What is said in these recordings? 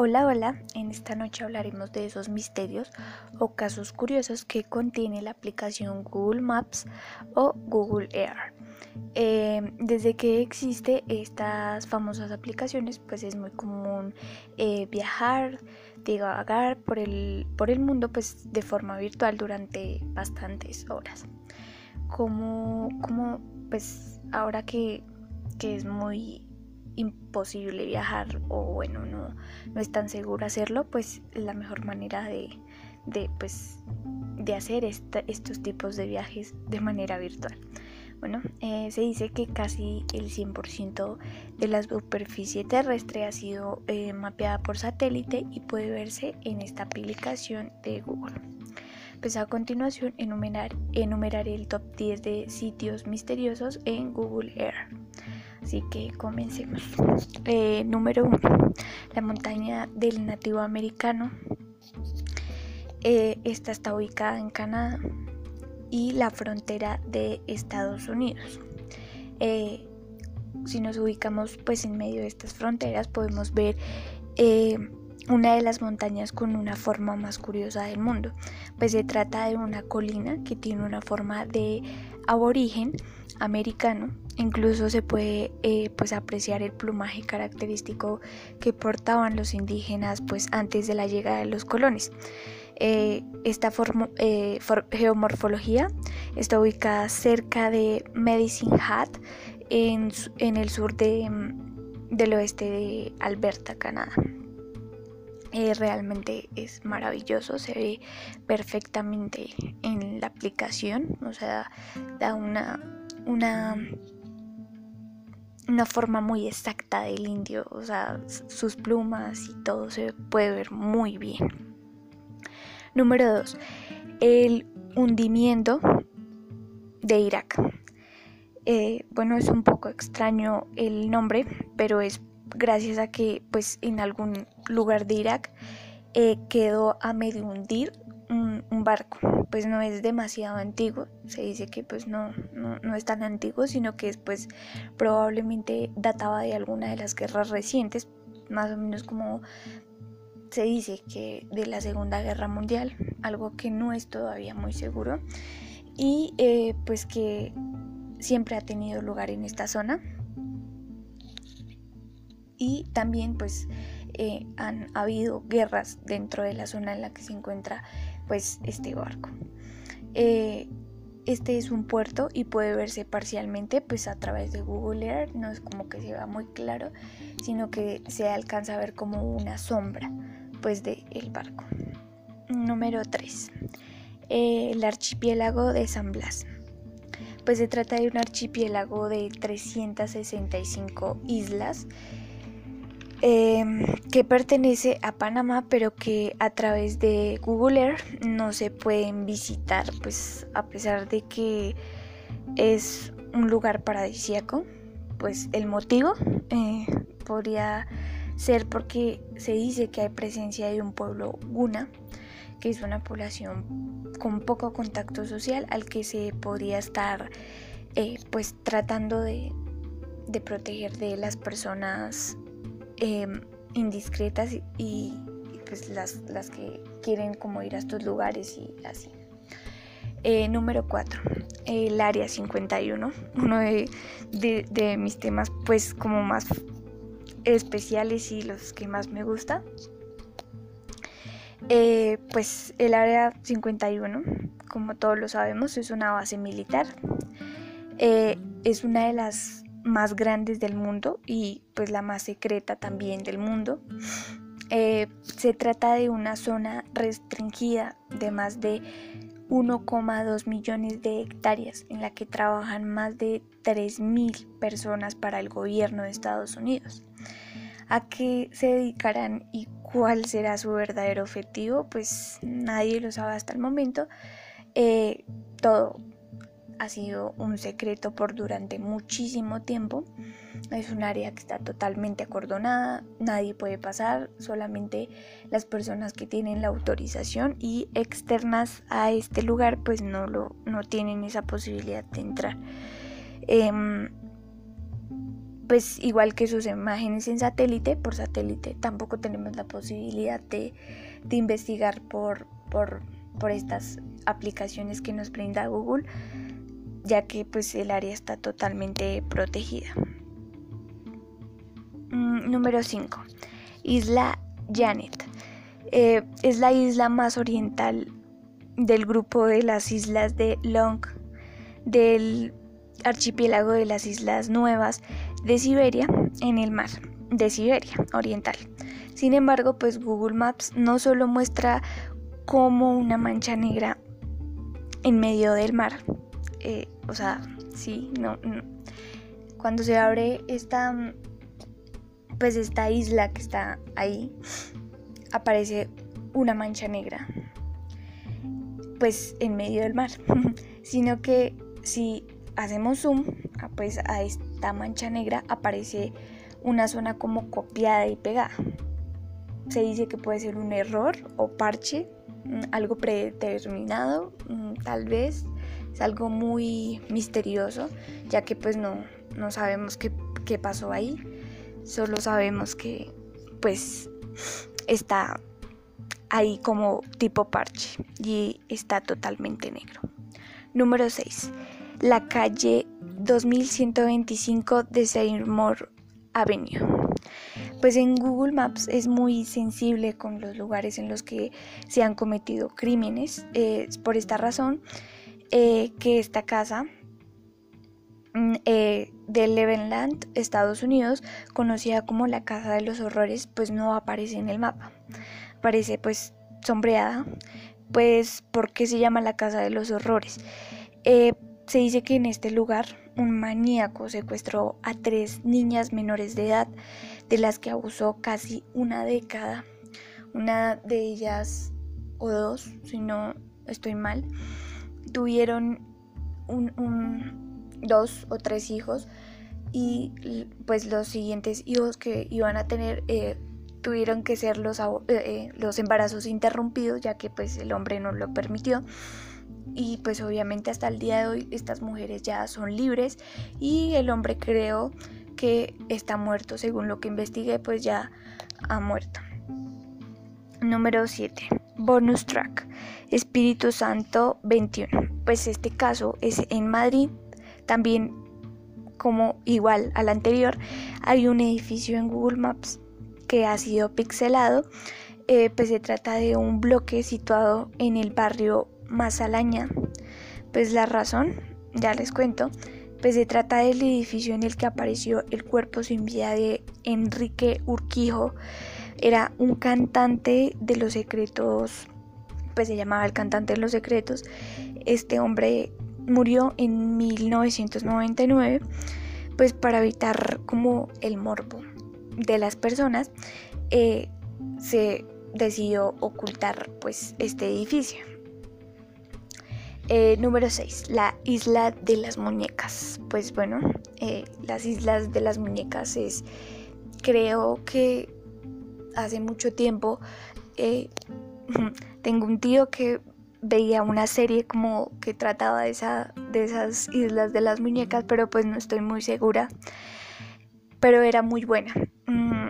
Hola, hola, en esta noche hablaremos de esos misterios o casos curiosos que contiene la aplicación Google Maps o Google Air. Eh, desde que existe estas famosas aplicaciones, pues es muy común eh, viajar, divagar por el, por el mundo pues de forma virtual durante bastantes horas. Como, como pues ahora que, que es muy imposible viajar o bueno, no, no es tan seguro hacerlo, pues la mejor manera de, de, pues, de hacer estos tipos de viajes de manera virtual. Bueno, eh, se dice que casi el 100% de la superficie terrestre ha sido eh, mapeada por satélite y puede verse en esta aplicación de Google. Pues a continuación enumerar, enumeraré el top 10 de sitios misteriosos en Google Air. Así que comencemos. Eh, número 1. La montaña del nativo americano. Eh, esta está ubicada en Canadá y la frontera de Estados Unidos. Eh, si nos ubicamos pues en medio de estas fronteras podemos ver una de las montañas con una forma más curiosa del mundo. Pues se trata de una colina que tiene una forma de aborigen americano. Incluso se puede eh, pues apreciar el plumaje característico que portaban los indígenas pues antes de la llegada de los colones. Eh, esta eh, geomorfología está ubicada cerca de Medicine Hat en, el sur de, del oeste de Alberta, Canadá. realmente es maravilloso, se ve perfectamente en la aplicación, o sea, da una una, una forma muy exacta del indio, o sea, sus plumas y todo se puede ver muy bien. Número 2. El hundimiento de Irak. Eh, bueno, es un poco extraño el nombre, pero es gracias a que pues en algún lugar de Irak eh, quedó a medio hundir un, barco, pues no es demasiado antiguo, se dice que pues no, no, es tan antiguo, sino que pues probablemente databa de alguna de las guerras recientes, más o menos como se dice que de la Segunda Guerra Mundial, algo que no es todavía muy seguro, y eh, pues que siempre ha tenido lugar en esta zona. Y también pues eh, han habido guerras dentro de la zona en la que se encuentra pues este barco. Eh, este es un puerto y puede verse parcialmente pues a través de Google Earth, no es como que se vea muy claro, sino que se alcanza a ver como una sombra pues del el barco. Número 3. Eh, el archipiélago de San Blas. Pues se trata de un archipiélago de 365 islas Em, que pertenece a Panamá, pero que a través de Google Earth no se pueden visitar, pues a pesar de que es un lugar paradisíaco, pues el motivo eh, podría ser porque se dice que hay presencia de un pueblo guna, que es una población con poco contacto social al que se podría estar eh, pues tratando de, de proteger de las personas Em, indiscretas y, pues las, las, que quieren como ir a estos lugares y así. Eh, número 4, el área 51, uno de, de, mis temas pues como más especiales y los que más me gusta. Eh, pues el área 51, como todos lo sabemos, es una base militar. Eh, es una de las más grandes del mundo y pues la más secreta también del mundo. Eh, se trata de una zona restringida de más de 1,2 millones de hectáreas en la que trabajan más de 3.000 personas para el gobierno de Estados Unidos. ¿A qué se dedicarán y cuál será su verdadero objetivo? Pues nadie lo sabe hasta el momento. Eh, todo ha sido un secreto por durante muchísimo tiempo. Es un área que está totalmente acordonada, nadie puede pasar, solamente las personas que tienen la autorización y externas a este lugar pues no, lo, no tienen esa posibilidad de entrar. Em, pues igual que sus imágenes en satélite, por satélite tampoco tenemos la posibilidad de, investigar por, por, por, estas aplicaciones que nos brinda Google, ya que pues el área está totalmente protegida. Mm, número 5. Isla Janet. Eh, es la isla más oriental del grupo de las islas de Long del archipiélago de las Islas Nuevas de Siberia en el mar de Siberia Oriental. Sin embargo, pues Google Maps no solo muestra como una mancha negra en medio del mar, eh, o sea, sí, no, cuando se abre esta, pues esta isla que está ahí, aparece una mancha negra, pues en medio del mar, sino que si hacemos zoom, ah, pues a esta mancha negra aparece una zona como copiada y pegada. Se dice que puede ser un error o parche, mm, algo predeterminado, mm, tal vez. Es algo muy misterioso, ya que pues no, no sabemos qué, qué pasó ahí. Solo sabemos que pues está ahí como tipo parche y está totalmente negro. Número 6 la calle 2125 de Seymour Avenue. Pues en Google Maps es muy sensible con los lugares en los que se han cometido crímenes. Es por esta razón eh, que esta casa mm, eh, de Levenland, Estados Unidos, conocida como la Casa de los Horrores, pues no aparece en el mapa. Aparece pues sombreada. Pues, ¿por qué se llama la Casa de los Horrores? Eh, se dice que en este lugar un maníaco secuestró a tres niñas menores de edad, de las que abusó casi una década. Una de ellas, o dos, si no estoy mal, tuvieron un, dos o tres hijos y pues los siguientes hijos que iban a tener eh, tuvieron que ser los, eh, eh, los embarazos interrumpidos ya que pues el hombre no lo permitió y pues obviamente hasta el día de hoy estas mujeres ya son libres y el hombre creo que está muerto, según lo que investigué pues ya ha muerto. Número 7. Bonus track. Espíritu Santo 21. Pues este caso es en Madrid. También como igual al anterior hay un edificio en Google Maps que ha sido pixelado. Eh, pues se trata de un bloque situado en el barrio Masalaña. Pues la razón, ya les cuento, pues se trata del edificio en el que apareció el cuerpo sin vida de Enrique Urquijo. Era un cantante de los secretos, pues se llamaba el cantante de los secretos. Este hombre murió en 1999, pues para evitar como el morbo de las personas, eh, se decidió ocultar pues este edificio. Eh, número 6, la isla de las muñecas. Pues bueno, eh, las islas de las muñecas es, creo que hace mucho tiempo, eh, tengo un tío que veía una serie como que trataba de, esa, de esas islas de las muñecas, pero pues no estoy muy segura. Pero era muy buena. Mm,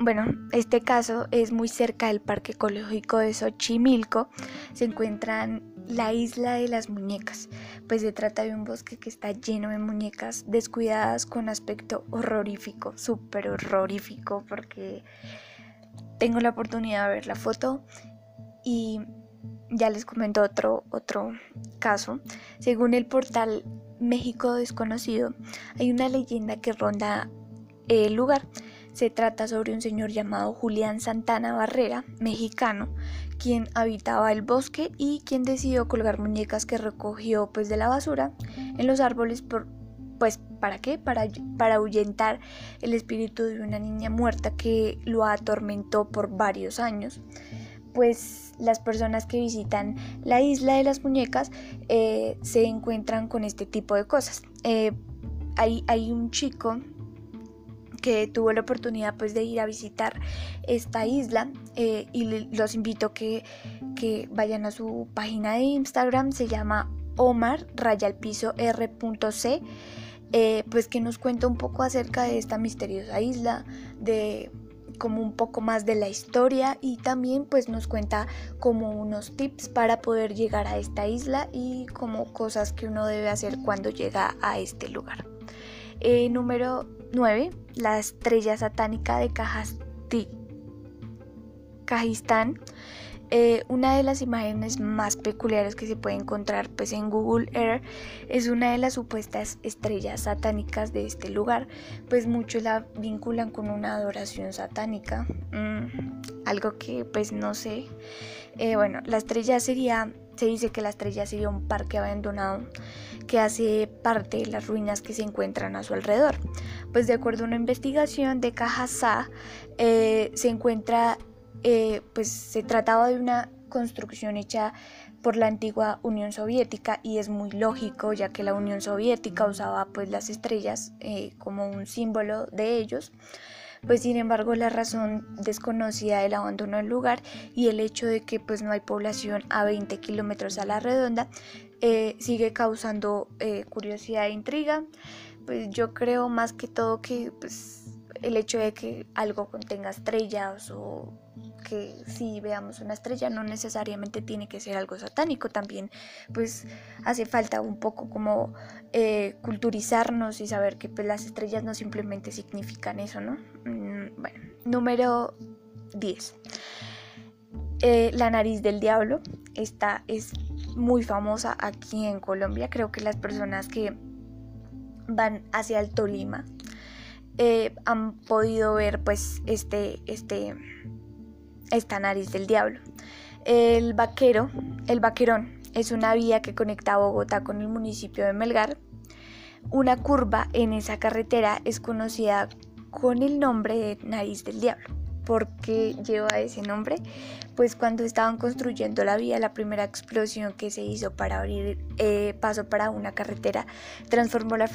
bueno, este caso es muy cerca del Parque Ecológico de Xochimilco. Se encuentran la isla de las muñecas, pues se trata de un bosque que está lleno de muñecas descuidadas con aspecto horrorífico, súper horrorífico, porque tengo la oportunidad de ver la foto y ya les comento otro, otro caso. Según el portal México Desconocido, hay una leyenda que ronda el lugar. Se trata sobre un señor llamado Julián Santana Barrera, mexicano, quien habitaba el bosque y quien decidió colgar muñecas que recogió pues de la basura en los árboles por pues ¿para qué? Para, para ahuyentar el espíritu de una niña muerta que lo atormentó por varios años. Pues las personas que visitan la isla de las muñecas eh, se encuentran con este tipo de cosas. Eh, hay, hay un chico que tuvo la oportunidad pues de ir a visitar esta isla eh, y los invito que, que vayan a su página de Instagram, se llama Omar Raya eh, pues que nos cuenta un poco acerca de esta misteriosa isla, de como un poco más de la historia y también pues nos cuenta como unos tips para poder llegar a esta isla y como cosas que uno debe hacer cuando llega a este lugar. Eh, número 9. La estrella satánica de Cajasti, Kajistán. Eh, una de las imágenes más peculiares que se puede encontrar pues, en Google Earth es una de las supuestas estrellas satánicas de este lugar, pues muchos la vinculan con una adoración satánica, mm, algo que pues no sé. Eh, bueno, la estrella sería, se dice que la estrella sería un parque abandonado que hace parte de las ruinas que se encuentran a su alrededor. Pues de acuerdo a una investigación de Cajasá, eh, se encuentra eh, pues se trataba de una construcción hecha por la antigua Unión Soviética y es muy lógico ya que la Unión Soviética usaba pues las estrellas eh, como un símbolo de ellos. Pues sin embargo la razón desconocida del abandono del lugar y el hecho de que pues no hay población a 20 kilómetros a la redonda eh, sigue causando curiosidad e intriga. Pues yo creo más que todo que pues el hecho de que algo contenga estrellas o que si veamos una estrella no necesariamente tiene que ser algo satánico, también pues hace falta un poco como eh, culturizarnos y saber que pues, las estrellas no simplemente significan eso, ¿no? Mm, bueno, número 10. Eh, la nariz del diablo, esta es muy famosa aquí en Colombia, creo que las personas que van hacia el Tolima eh, han podido ver pues este, este esta nariz del diablo. El vaquero, el vaquerón, es una vía que conecta Bogotá con el municipio de Melgar. Una curva en esa carretera es conocida con el nombre de nariz del diablo. ¿Por qué lleva ese nombre? Pues cuando estaban construyendo la vía, la primera explosión que se hizo para abrir eh, paso para una carretera transformó la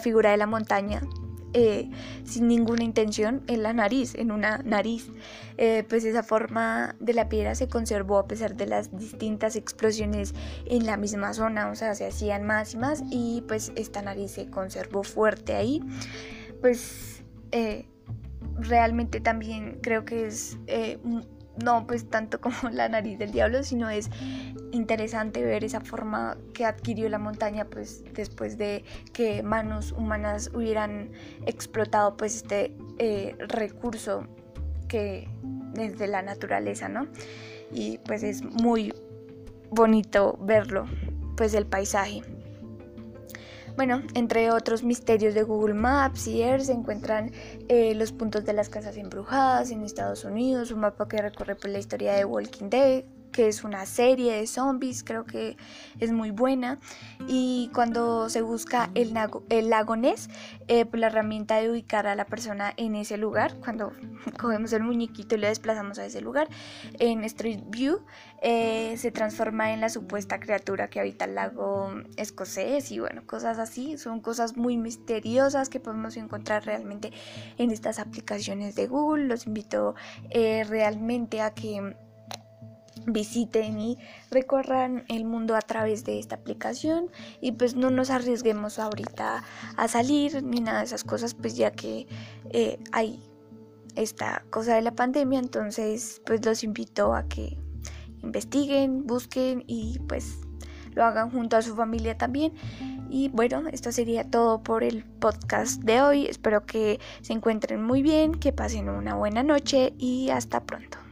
figura de la montaña eh, sin ninguna intención en la nariz, en una nariz. Eh, pues esa forma de la piedra se conservó a pesar de las distintas explosiones en la misma zona, o sea, se hacían más y más y pues esta nariz se conservó fuerte ahí. Pues eh, realmente también creo que es no pues tanto como la nariz del diablo, sino es interesante ver esa forma que adquirió la montaña pues después de que manos humanas hubieran explotado pues este eh, recurso que desde la naturaleza, ¿no? Y pues es muy bonito verlo, pues el paisaje. Bueno, entre otros misterios de Google Maps y Earth se encuentran eh, los puntos de las casas embrujadas en Estados Unidos, un mapa que recorre por la historia de Walking Dead, que es una serie de zombies, creo que es muy buena. Y cuando se busca el, el lago Ness, eh, pues la herramienta de ubicar a la persona en ese lugar, cuando cogemos el muñequito y le desplazamos a ese lugar, en Street View, eh, se transforma en la supuesta criatura que habita el lago escocés y bueno, cosas así. Son cosas muy misteriosas que podemos encontrar realmente en estas aplicaciones de Google. Los invito eh, realmente a que visiten y recorran el mundo a través de esta aplicación. Y pues no nos arriesguemos ahorita a salir ni nada de esas cosas pues ya que eh, hay esta cosa de la pandemia. Entonces pues los invito a que investiguen busquen y pues lo hagan junto a su familia también. Y bueno esto sería todo por el podcast de hoy. Espero que se encuentren muy bien que pasen una buena noche y hasta pronto